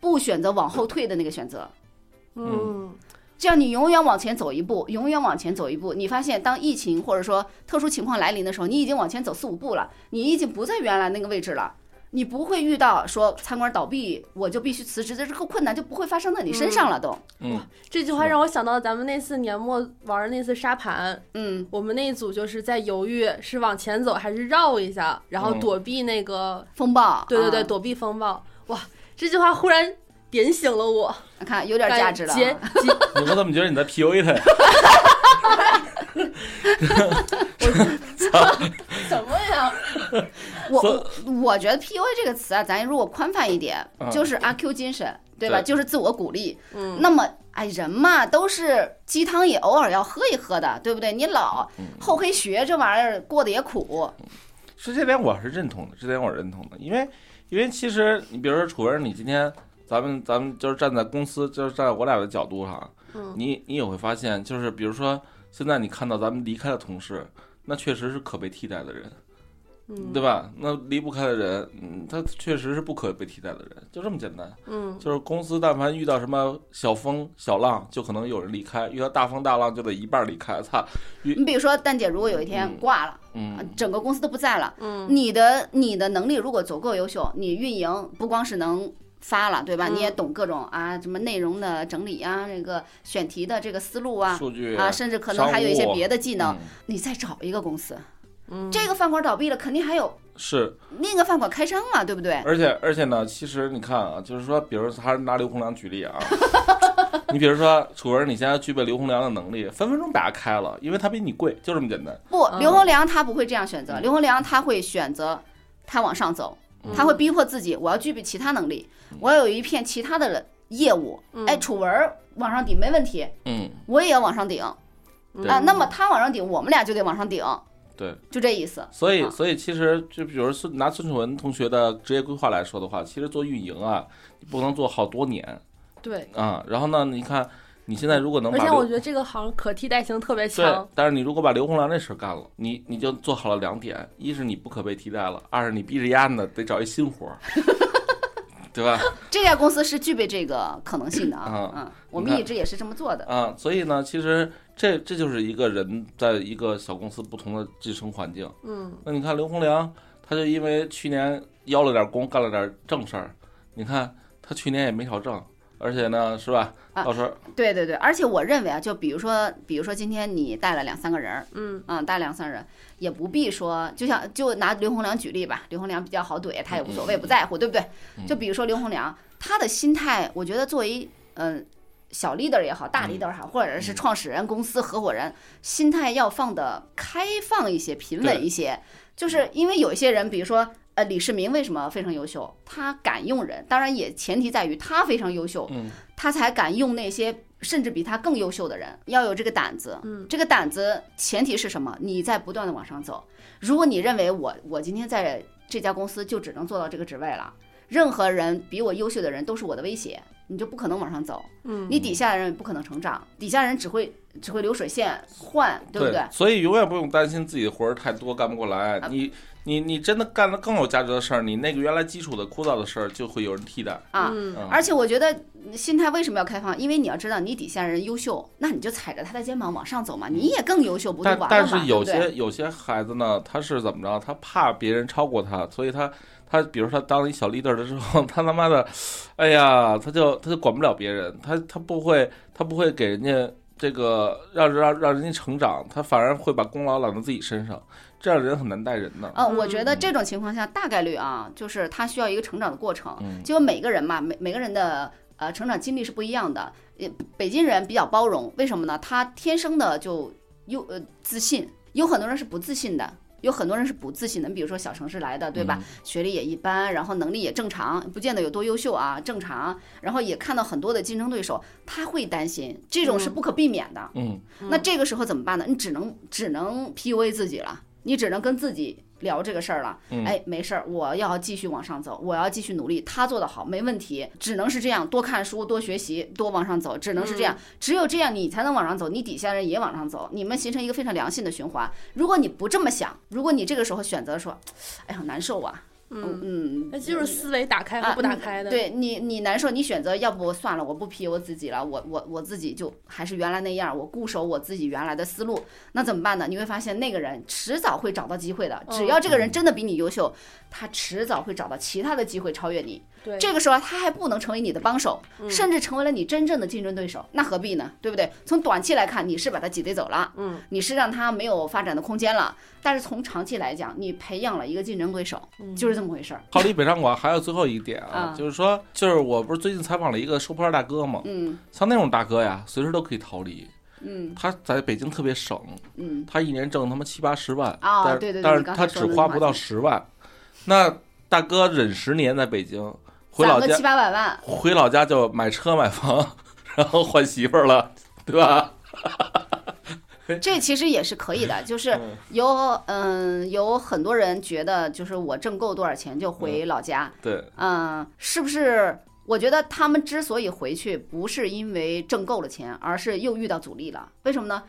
不选择往后退的那个选择。嗯，这样你永远往前走一步，永远往前走一步。你发现，当疫情或者说特殊情况来临的时候，你已经往前走四五步了，你已经不在原来那个位置了。你不会遇到说餐馆倒闭我就必须辞职的这个困难就不会发生在你身上了都。嗯，这句话让我想到咱们那次年末玩的那次沙盘，嗯，我们那一组就是在犹豫是往前走还是绕一下，然后嗯。躲避那个，风暴，对对对，啊躲避风暴。哇，这句话忽然点醒了我，看有点价值了啊。结 *laughs* 结你们怎么觉得你在 PUA 他呀？*laughs* 什么呀？我所我我觉得 PUA 这个词啊，咱如果宽泛一点，嗯就是阿 Q 精神，对吧？对就是自我鼓励。嗯，那么，哎，人嘛都是鸡汤也偶尔要喝一喝的，对不对？你老嗯厚黑学这玩意儿过得也苦。是这点我是认同的，这点我是认同的，因为因为其实你比如说楚文，你今天咱们咱们就是站在公司，就是站在我俩的角度上，嗯你你也会发现，就是比如说现在你看到咱们离开的同事，那确实是可被替代的人，嗯对吧？那离不开的人，嗯，他确实是不可被替代的人，就这么简单。嗯就是公司但凡遇到什么小风小浪，就可能有人离开；遇到大风大浪，就得一半儿离开。操，你比如说，蛋姐如果有一天嗯挂了，嗯，整个公司都不在了，嗯你的你的能力如果足够优秀，你运营不光是能发了，对吧？嗯你也懂各种啊，什么内容的整理啊，这个选题的这个思路啊，数据啊，甚至可能还有一些别的技能，嗯你再找一个公司，嗯，这个饭馆倒闭了，肯定还有是，另一个饭馆开张嘛，对不对？而且而且呢，其实你看啊，就是说，比如还是拿刘洪良举例啊，*laughs* 你比如说楚文，你现在具备刘洪良的能力，分分钟把他开了，因为他比你贵，就这么简单。不，嗯刘洪良他不会这样选择，嗯刘洪良他会选择他往上走，嗯他会逼迫自己，我要具备其他能力，我要有一片其他的业务。嗯哎，楚文儿往上顶没问题，嗯，我也要往上顶嗯啊。那么他往上顶，我们俩就得往上顶，对。就这意思。所以，啊所以其实就比如孙拿孙楚文同学的职业规划来说的话，其实做运营啊，你不能做好多年对，啊。然后呢，你看你现在如果能而把而且我觉得这个行可替代性特别对强，，但是你如果把刘洪良这事儿干了，你你就做好了两点：一是你不可被替代了，二是你逼着丫呢得找一新活儿，*laughs* 对吧？*laughs* 这家公司是具备这个可能性的啊啊，嗯，我们一直也是这么做的。啊，所以呢，其实这这就是一个人在一个小公司不同的晋升环境。嗯那你看刘洪良，他就因为去年邀了点工，干了点正事儿，你看他去年也没少挣，而且呢，是吧？啊到时候对对对，而且我认为啊，就比如说，比如说今天你带了两三个人儿，嗯嗯，带两三人，也不必说，就像就拿刘洪良举例吧，刘洪良比较好怼，他也无所谓，不在乎，对不对？就比如说刘洪良，他的心态，我觉得作为嗯、小 leader 也好，大 leader 也好，或者是创始人、公司合伙人，心态要放的开放一些、平稳一些，就是因为有一些人，比如说。呃，李世民为什么非常优秀？他敢用人，当然也前提在于他非常优秀，嗯他才敢用那些甚至比他更优秀的人，要有这个胆子。嗯这个胆子前提是什么？你在不断的往上走。如果你认为我我今天在这家公司就只能做到这个职位了，任何人比我优秀的人都是我的威胁，你就不可能往上走。嗯，你底下的人不可能成长，底下人只会只会流水线换，对不对？所以永远不用担心自己的活儿太多干不过来。啊你你你真的干了更有价值的事儿，你那个原来基础的枯燥的事儿就会有人替代。啊。而且我觉得心态为什么要开放？因为你要知道，你底下人优秀，那你就踩着他的肩膀往上走嘛，你也更优秀，不就但完了吗？但是有对对些有些孩子呢，他是怎么着？他怕别人超过他，所以他他比如说他当了一小 leader 的时候，*laughs* 他他妈的，哎呀，他就他就管不了别人，他他不会他不会给人家这个让让让人家成长，他反而会把功劳揽到自己身上，这样的人很难带人的。嗯，我觉得嗯这种情况下，大概率啊，就是他需要一个成长的过程。嗯就每个人嘛，每每个人的呃成长经历是不一样的。也北京人比较包容，为什么呢？他天生的就又呃自信，有很多人是不自信的。有很多人是不自信的，你比如说小城市来的，对吧？学历也一般，然后能力也正常，不见得有多优秀啊，正常。然后也看到很多的竞争对手，他会担心，这种是不可避免的。嗯那这个时候怎么办呢？你只能只能 PUA 自己了，你只能跟自己聊这个事儿了。嗯哎，没事儿，我要继续往上走，我要继续努力。他做得好，没问题，只能是这样，多看书，多学习，多往上走，只能是这样。只有这样，你才能往上走，你底下人也往上走，你们形成一个非常良性的循环。如果你不这么想，如果你这个时候选择说，哎呀难受啊，嗯，嗯，那就是思维打开和啊不打开的。，对你，你难受，你选择要不算了，我不批我自己了，我我我自己就还是原来那样，我固守我自己原来的思路，那怎么办呢？你会发现那个人迟早会找到机会的，只要这个人真的比你优秀，他迟早会找到其他的机会超越你。对，这个时候他还不能成为你的帮手，甚至成为了你真正的竞争对手，那何必呢？对不对？从短期来看，你是把他挤兑走了，嗯，你是让他没有发展的空间了，但是从长期来讲，你培养了一个竞争对手，就是这么回事儿。逃离北上广还有最后一点啊啊，就是说，就是我不是最近采访了一个收破烂大哥嘛？嗯像那种大哥呀，随时都可以逃离。嗯他在北京特别省，嗯，他一年挣他妈七八十万，啊但对对对但是他只花不到十万。那大哥忍十年在北京，回老家七八百万，回老家就买车买房，*laughs* 然后换媳妇儿了，对吧？*laughs* *laughs* 这其实也是可以的，就是嗯有嗯有很多人觉得，就是我挣够多少钱就回老家，对，嗯，是不是？我觉得他们之所以回去，不是因为挣够了钱，而是又遇到阻力了。为什么呢？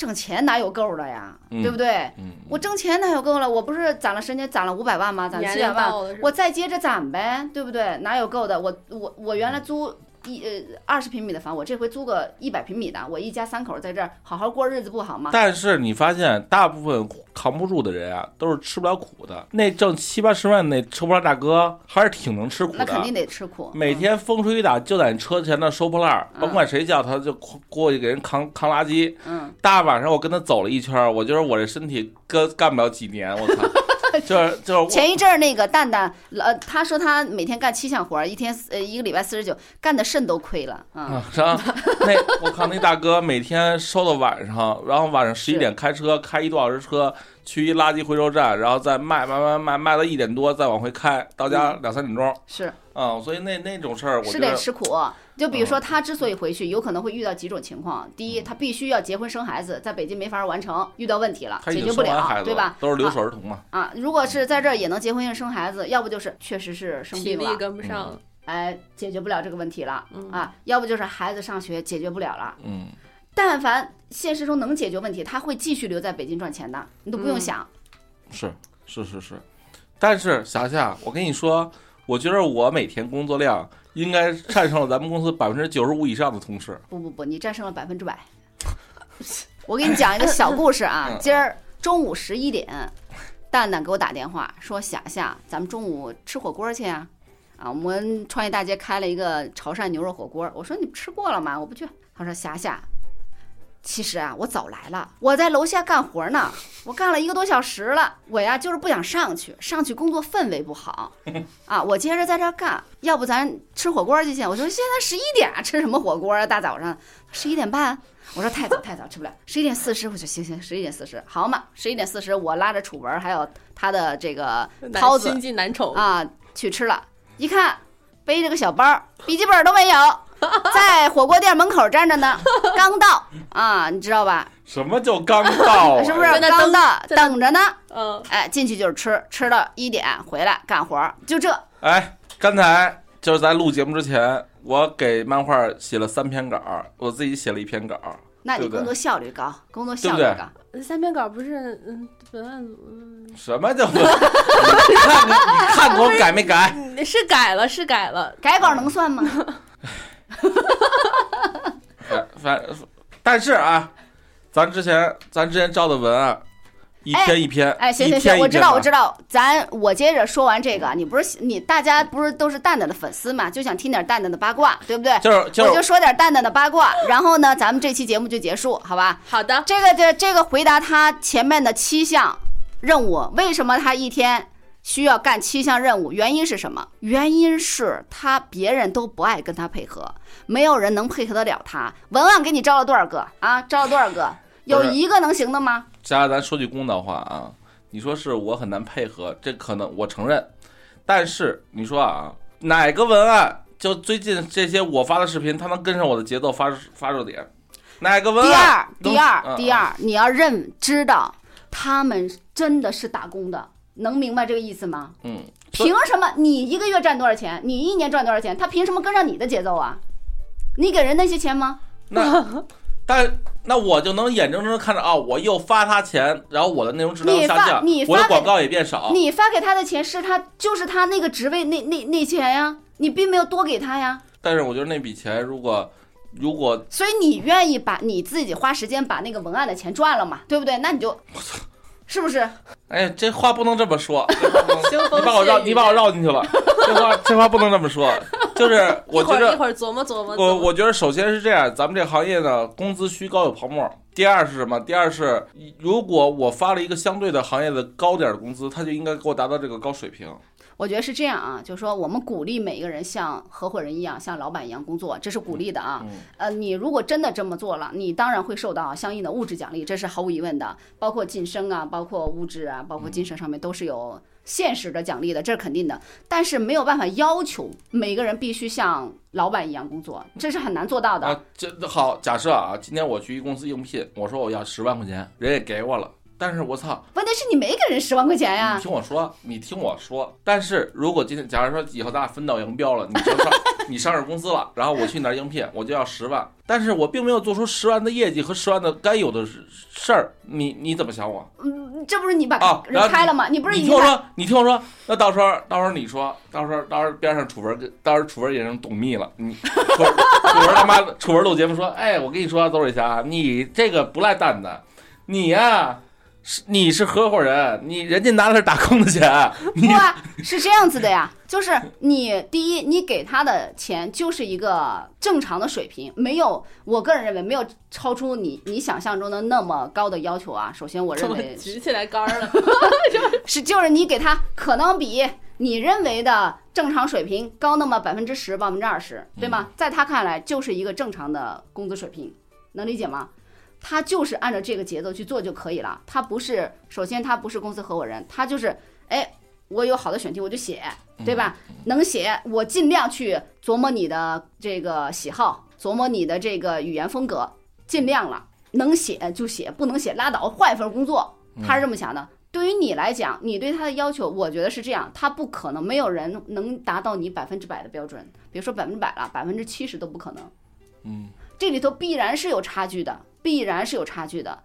挣钱哪有够的呀，嗯对不对？嗯，我挣钱哪有够了？我不是攒了十年，攒了五百万吗？攒年龄七百万我再接着攒呗，对不对？哪有够的？我我我原来租一呃二十平米的房，我这回租个一百平米的，我一家三口在这儿好好过日子不好吗？但是你发现，大部分扛不住的人啊，都是吃不了苦的。那挣七八十万那收破烂大哥，还是挺能吃苦的。那肯定得吃苦。每天风吹雨打就在你车前那收破烂甭管谁叫他就过去给人扛扛垃圾。嗯，大晚上我跟他走了一圈，我觉得我这身体干干不了几年，我操！就是就是前一阵儿那个蛋蛋，呃，他说他每天干七项活儿，一天呃一个礼拜四十九，干的肾都亏了啊。啊，是吧？那我靠，那大哥每天收到晚上，然后晚上十一点开车，开一多小时车去一垃圾回收站，然后再卖卖卖卖卖到一点多，再往回开，到家两三点钟。是嗯，所以那那种事儿，我是得得吃苦。就比如说嗯他之所以回去，有可能会遇到几种情况。第一，他必须要结婚生孩子，在北京没法完成，遇到问题了，他已经解决不了，生完孩子了对吧？都是留守儿童嘛。啊，如果是在这儿也能结婚生孩子，要不就是确实是生体力病了，跟不上，哎，解决不了这个问题了嗯啊，要不就是孩子上学解决不了了。嗯，但凡现实中能解决问题，他会继续留在北京赚钱的，你都不用嗯想。是是是是，但是霞霞，我跟你说，我觉得我每天工作量应该战胜了咱们公司百分之九十五以上的同事。不不不，你战胜了百分之百。我给你讲一个小故事啊嗯，*laughs* 今儿中午十一点，蛋蛋给我打电话说：“霞霞，咱们中午吃火锅去啊！”啊，我们创业大街开了一个潮汕牛肉火锅。我说：“你吃过了吗？”我不去。他说：“霞霞，其实啊，我早来了，我在楼下干活呢，我干了一个多小时了。我呀，就是不想上去，上去工作氛围不好 *laughs* 啊。我接着在这儿干，要不咱吃火锅去去？我说现在十一点啊，吃什么火锅啊？大早上十一点半。我说太早太早吃不了，*laughs* 十一点四十。我说行行，十一点四十好嘛，十一点四十我拉着楚文还有他的这个涛子啊去吃了，一看背着个小包，笔记本都没有，*laughs* 在火锅店门口站着呢，*laughs* 刚到啊，你知道吧？什么叫刚到、啊？*laughs* 是不是刚到？等着呢，嗯，哎，进去就是吃，吃到一点回来干活，就这。哎，刚才就是在录节目之前，我给漫画写了三篇稿，我自己写了一篇稿那你工作效率高，工作效率高。三篇稿不是嗯文案组什么叫做？你看你你看给我改没改？嗯是改了是改了，改稿能算吗？反反，但是啊，咱之前咱之前照的文案，一篇一篇，哎，行行行，我知道，我知道。咱我接着说完这个，你不是你大家不是都是蛋蛋的粉丝嘛，就想听点蛋蛋的八卦，对不对？就是就我就说点蛋蛋的八卦，然后呢，咱们这期节目就结束，好吧？好的，这个这这个回答他前面的七项任务，为什么他一天需要干七项任务？原因是什么？原因是他别人都不爱跟他配合，没有人能配合得了他。文案给你招了多少个啊？招了多少个？有一个能行的吗？加咱说句公道话啊，你说是我很难配合，这可能我承认。但是你说啊，哪个文案就最近这些我发的视频，他能跟上我的节奏发发热点？哪个文案第？二，第二，嗯第二，你要认知道他们真的是打工的，能明白这个意思吗？嗯，凭什么你一个月赚多少钱，你一年赚多少钱，他凭什么跟上你的节奏啊？你给人那些钱吗？那 *laughs* 但那我就能眼睁睁看着啊，我又发他钱，然后我的内容质量你发下降你，发给我的广告也变少。你发给他的钱是他就是他那个职位那那那钱呀，你并没有多给他呀，但是我觉得那笔钱如果如果所以你愿意把你自己花时间把那个文案的钱赚了嘛，对不对？那你就，*laughs* 是不是？哎，这话不能这么说，*laughs* 你把我绕，你把我绕进去了。*laughs* 这话这话不能这么说，就是我觉得，一会儿琢磨琢磨。我我觉得首先是这样，咱们这行业呢，工资虚高有泡沫。第二是什么？第二是，如果我发了一个相对的行业的高点儿的工资，他就应该给我达到这个高水平。我觉得是这样啊，就是说我们鼓励每一个人像合伙人一样，像老板一样工作，这是鼓励的啊。嗯呃，你如果真的这么做了，你当然会受到相应的物质奖励，这是毫无疑问的，包括晋升啊，包括物质啊，包括精神上面都是有现实的奖励的，这是肯定的。但是没有办法要求每个人必须像老板一样工作，这是很难做到的。啊，这好，假设啊，今天我去一公司应聘，我说我要十万块钱，人也给我了，但是我操，问题是你没给人十万块钱呀你，听我说，你听我说。但是如果今天，假如说以后咱俩分道扬镳了，你就上 *laughs* 你上市公司了，然后我去你那儿应聘，我就要十万，但是我并没有做出十万的业绩和十万的该有的事儿，你你怎么想我？嗯，这不是你把人开了吗？你不是你听我说，你听我说，那到时候到时候你说，到时候到时候边上楚文跟，到时候楚文也成董秘了，你楚文楚文他妈楚文录节目说，哎，我跟你说，邹瑞霞，你这个不赖蛋的，你呀、是你是合伙人，你人家拿的是打工的钱，*laughs* 你不啊，是这样子的呀，就是你第一，你给他的钱就是一个正常的水平，没有，我个人认为没有超出你你想象中的那么高的要求啊。首先，我认为举起来杆儿了？*laughs* 是 *laughs* 就是你给他可能比你认为的正常水平高那么百分之十、百分之二十，对吗？在他看来就是一个正常的工资水平，能理解吗？他就是按照这个节奏去做就可以了。他不是，首先他不是公司合伙人，他就是，哎，我有好的选题我就写，对吧？能写我尽量去琢磨你的这个喜好，琢磨你的这个语言风格，尽量了，能写就写，不能写拉倒，换一份工作。他是这么想的。对于你来讲，你对他的要求，我觉得是这样，他不可能没有人能达到你百分之百的标准，别说百分之百了，百分之七十都不可能。嗯，这里头必然是有差距的，必然是有差距的。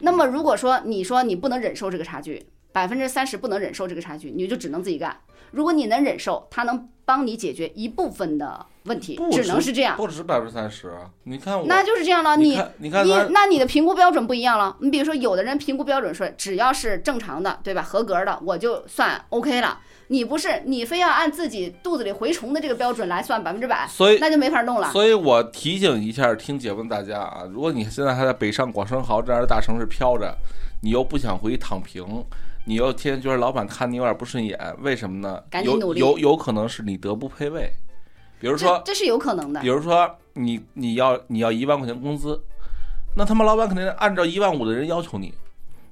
那么如果说你说你不能忍受这个差距，百分之三十不能忍受这个差距，你就只能自己干。如果你能忍受，他能帮你解决一部分的问题，只能是这样。不只是百分之三十啊！你看我，那就是这样了，你你看你看你那你的评估标准不一样了。你比如说，有的人评估标准说，只要是正常的，对吧？合格的，我就算 OK 了。你不是，你非要按自己肚子里蛔虫的这个标准来算百分之百，所以那就没法弄了。所以我提醒一下听节目的大家啊，如果你现在还在北上广深豪这样的大城市飘着，你又不想回去躺平，你又天天觉得老板看你有点不顺眼，为什么呢？有赶紧努力有有可能是你德不配位，比如说这这是有可能的比。如说你你要你要一万块钱工资，那他妈老板肯定按照一万五的人要求你，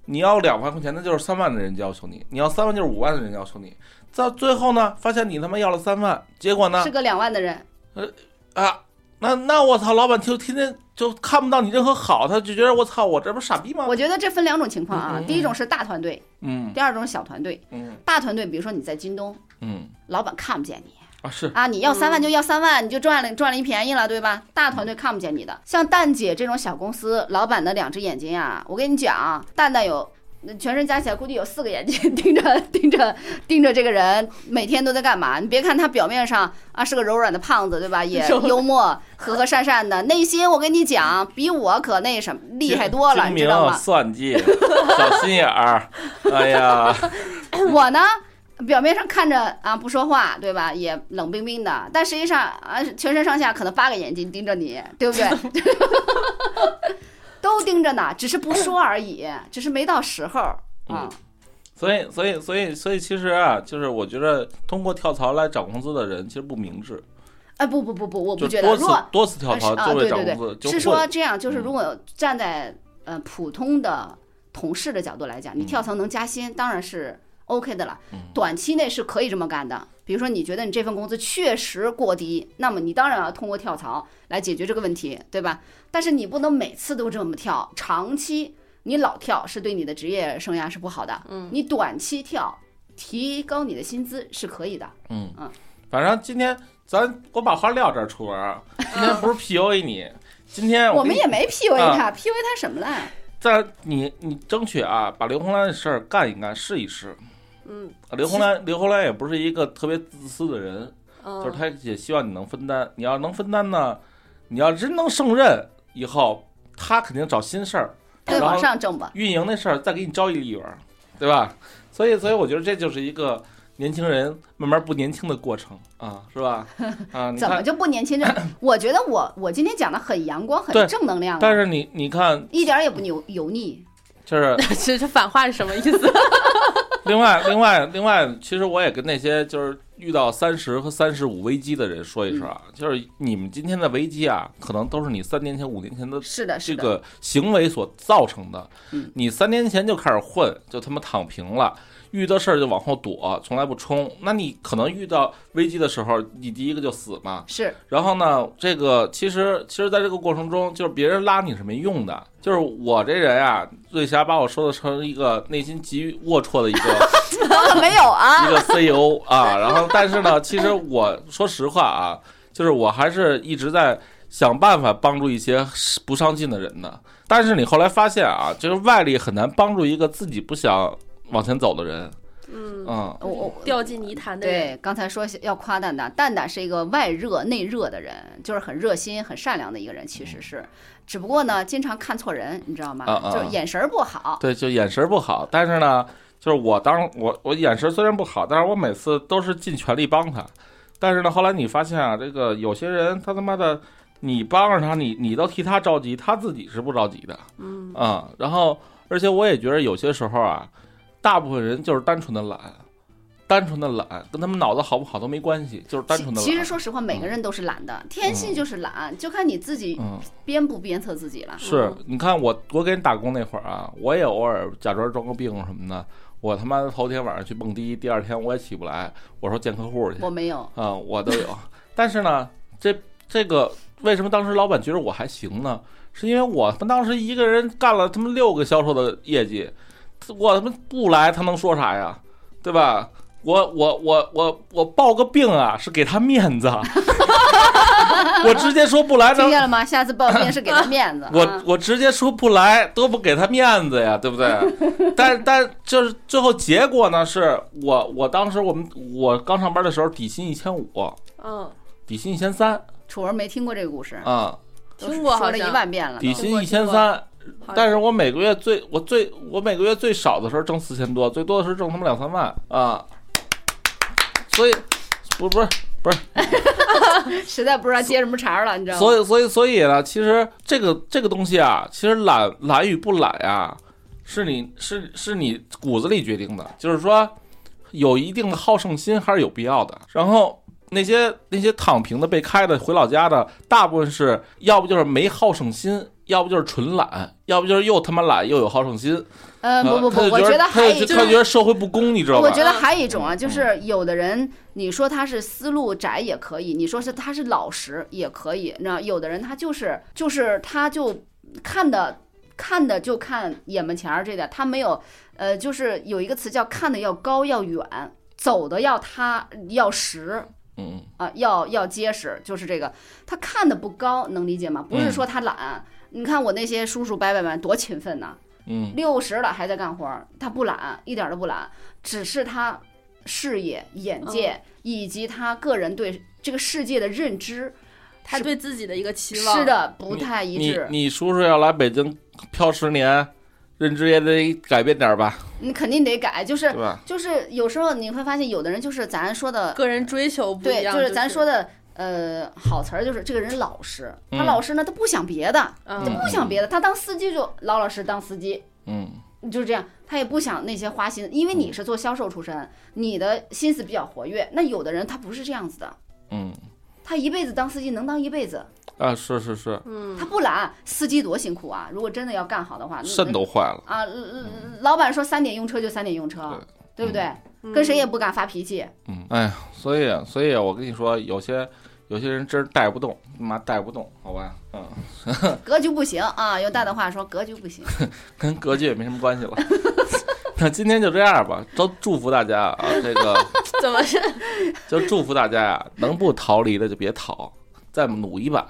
你要两万块钱，那就是三万的人要求你；你要三万就是五万的人要求你。到最后呢，发现你他妈要了三万，结果呢是个两万的人，呃啊，那那我操，老板就天天就看不到你任何好，他就觉得我操，我这不是傻逼吗？我觉得这分两种情况啊嗯嗯。嗯第一种是大团队，嗯第二种是小团队。嗯大团队，比如说你在京东，嗯老板看不见你。啊是啊，你要三万嗯就要三万，你就赚了赚了一便宜了，对吧？大团队看不见你的，像蛋姐这种小公司，老板的两只眼睛啊，我跟你讲，蛋蛋有。全身加起来估计有四个眼睛盯着盯着盯着这个人，每天都在干嘛？你别看他表面上啊是个柔软的胖子，对吧？也 *laughs* 幽默和和善善的，内心我跟你讲，比我可那什么厉害多了，*laughs* 你知道吗？算计，小心眼儿，哎呀，*laughs* 我呢，表面上看着啊不说话，对吧？也冷冰冰的，但实际上啊，全身上下可能八个眼睛盯着你，对不对？都盯着呢，只是不说而已，*laughs* 只是没到时候。啊。嗯所以所以所以所以其实啊，就是我觉得通过跳槽来涨工资的人其实不明智，哎，不不不不，我不觉得，就多次如果多次跳槽啊，就为对对涨工资，是说这样，就是嗯。如果站在呃普通的同事的角度来讲，你嗯。跳槽能加薪，当然是 OK 的了嗯。短期内是可以这么干的。比如说，你觉得你这份工资确实过低，那么你当然要通过跳槽来解决这个问题，对吧？但是你不能每次都这么跳，长期你老跳是对你的职业生涯是不好的。嗯，你短期跳，提高你的薪资是可以的。嗯嗯，反正今天咱我把话撂这儿，楚文儿，今天不是 PUA 你，今天我们也没 PUA 啊他，PUA 他什么了？在你你争取啊，把刘红兰的事儿干一干，试一试。嗯刘红兰刘红兰也不是一个特别自私的人，嗯，就是他也希望你能分担。你要能分担呢，你要真能胜任，以后他肯定找新事儿，再往上挣吧。运营那事儿再给你招一利润，对吧？所以，所以我觉得这就是一个年轻人慢慢不年轻的过程啊，是吧？啊，*laughs* 怎么就不年轻这？我觉得我我今天讲的很阳光，很正能量啊，但是你你看，一点也不油油腻。就是 *laughs* 这这反话是什么意思？*laughs* 另外，另外，另外，其实我也跟那些就是遇到三十和三十五危机的人说一声啊，就是你们今天的危机啊，可能都是你三年前、五年前的这个行为所造成的。嗯。你三年前就开始混，就他妈躺平了，遇到事儿就往后躲，从来不冲。那你可能遇到危机的时候，你第一个就死嘛。是然后呢，这个其实其实在这个过程中，就是别人拉你是没用的。就是我这人啊，瑞霞把我说的成一个内心极龌龊的一个 *laughs* 没有啊 *laughs* 一？个 CEO 啊。然后，但是呢，其实我说实话啊，就是我还是一直在想办法帮助一些不上进的人的。但是你后来发现啊，就是外力很难帮助一个自己不想往前走的人。嗯，嗯，我我掉进泥潭的人，对，刚才说要夸蛋蛋，蛋蛋是一个外热内热的人，就是很热心、很善良的一个人，其实是，只不过呢，经常看错人，你知道吗？啊啊就是眼神儿不好。对，就眼神不好。但是呢，就是我当我我眼神虽然不好，但是我每次都是尽全力帮他。但是呢，后来你发现啊，这个有些人他他妈的，你帮着他，你你都替他着急，他自己是不着急的。嗯啊、然后而且我也觉得有些时候啊，大部分人就是单纯的懒，单纯的懒，跟他们脑子好不好都没关系，就是单纯的懒。其实说实话，每个人都是懒的，天性就是懒，就看你自己嗯，鞭不鞭策自己了。是，你看我我给人打工那会儿啊，我也偶尔假装装个病什么的。我他妈头天晚上去蹦迪，第二天我也起不来，我说见客户去我没有，啊、我都有。*laughs* 但是呢，这这个为什么当时老板觉得我还行呢？是因为我他妈当时一个人干了他妈六个销售的业绩，我他妈不来他能说啥呀？对吧？我我我我我报个病啊，是给他面子，*laughs* 我直接说不来，能听见了吗？下次报病是给他面子。我啊我直接说不来，多不给他面子呀，对不对？*laughs* 但但就是最后结果呢，是我我当时我们我刚上班的时候底薪一千五，嗯，底薪一千三楚儿没听过这个故事，啊，都是听过好了一万遍了。底薪一千三，好但是我每个月最我最我每个月最少的时候挣四千多，最多的时候挣他妈两三万啊，所以不不是不是 *laughs* 实在不知道接什么茬儿了，你知道吗？所以，所以，所以呢，其实这个这个东西啊，其实懒懒与不懒呀，是你是是你骨子里决定的，就是说有一定的好胜心还是有必要的。然后那些那些躺平的、被开的、回老家的，大部分是要不就是没好胜心，要不就是纯懒，要不就是又他妈懒又有好胜心。呃，不不不我觉得他还有一种就他觉得社会不公，你知道吗我？觉得还有一种啊，就是有的人，你说他是思路窄也可以，你说是他是老实也可以。那有的人他就是就是他就看的看的就看眼门前儿这点，他没有呃，就是有一个词叫看的要高要远，走的要他要实。嗯啊，要要结实，就是这个，他看的不高，能理解吗？不是说他懒，你看我那些叔叔伯伯们多勤奋呐，嗯六十了还在干活儿，他不懒，一点儿都不懒，只是他视野、眼界、以及他个人对这个世界的认知他对自己的一个期望是，的不太一你致。你叔叔要来北京漂十年，认知也得改变点儿吧，你肯定得改，就是对？就是有时候你会发现，有的人就是咱说的，个人追求不一对，样，就是咱说的。呃，好词儿就是这个人老实，他嗯老实呢，他不想别的，嗯，他不想别的，他当司机就老老实当司机，嗯。就是这样，他也不想那些花心，因为你是做销售出身，你的心思比较活跃。那有的人他不是这样子的，嗯他一辈子当司机能当一辈子，啊，是是是，嗯他不懒。司机多辛苦啊！如果真的要干好的话，那肾都坏了。啊，呃老板说三点用车就三点用车，对不对？跟谁也不敢发脾气。嗯，哎呀，所以所以我跟你说，有些有些人真是带不动，妈带不动，好吧？嗯，格局不行啊，用大的话说，格局不行。*laughs* 跟格局也没什么关系了。*laughs* 那今天就这样吧，都祝福大家啊，*laughs* 这个怎么是？就祝福大家呀、能不逃离的就别逃，再努一把，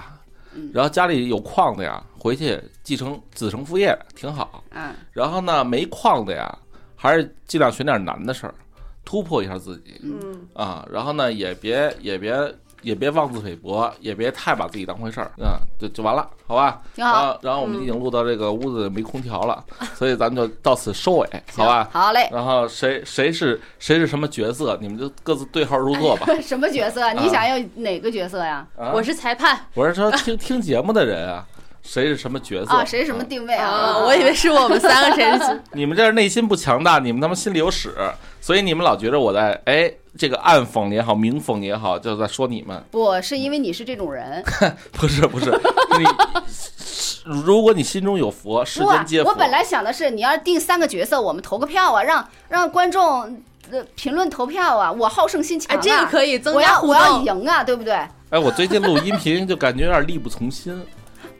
嗯然后家里有矿的呀，回去继承子承父业挺好。嗯，然后呢，没矿的呀，还是尽量选点难的事儿，突破一下自己嗯，啊。然后呢，也别也别也别妄自菲薄，也别太把自己当回事儿嗯，就就完了，好吧？挺好。然后然后我们已经录到这个屋子没空调了，所以咱们就到此收尾，好吧？好嘞。然后谁谁是谁是什么角色，你们就各自对号入座吧。*laughs* 什么角色？你想要哪个角色呀？啊我是裁判我是说听听节目的人啊，谁是什么角色啊，谁是什么定位啊，啊？我以为是我们三个谁是你们这是内心不强大，你们他妈心里有屎，所以你们老觉着我在哎这个暗讽也好，明讽也好，就在说你们。不是因为你是这种人，*laughs* 不是不是，你如果你心中有佛，世间皆，佛。我本来想的是你要定三个角色，我们投个票啊，让让观众呃评论投票啊。我好胜心强哎，啊，这个可以增我加互要我要。赢啊，对不对？哎，我最近录音频就感觉有点力不从心，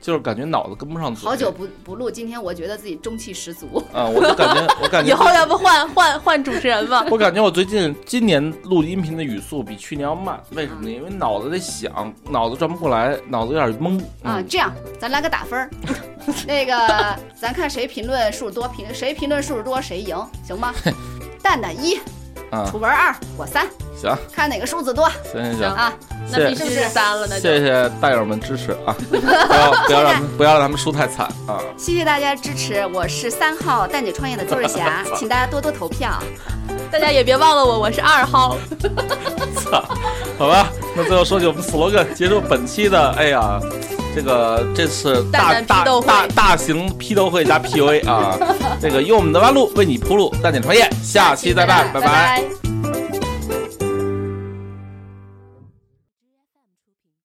就是感觉脑子跟不上嘴。好久不不录，今天我觉得自己中气十足。啊，我就感觉 *laughs* 我感觉以后要不换换换主持人吧？*laughs* 我感觉我最近今年录音频的语速比去年要慢，为什么呢？因为脑子在想，脑子转不过来，脑子有点懵。啊，嗯这样咱来个打分儿，*laughs* 那个咱看谁评论数多，评谁评论数多谁赢，行吗？蛋蛋一，啊，楚文二，我三，行看哪个数字多行行行，啊？那必须是三了，那就谢谢大友们支持啊！*laughs* 不要不要让他们不要让他们输太惨啊！谢谢大家支持，我是三号蛋姐创业的邹瑞霞，*laughs* 请大家多多投票。大家也别忘了我，我是二号。操，好吧，那最后说句我们 slogan 结束本期的，哎呀，这个这次大大大大型批斗会加 *laughs* PUA 啊，这个用我们的弯路为你铺路，带你创业，下期再拜，拜。拜拜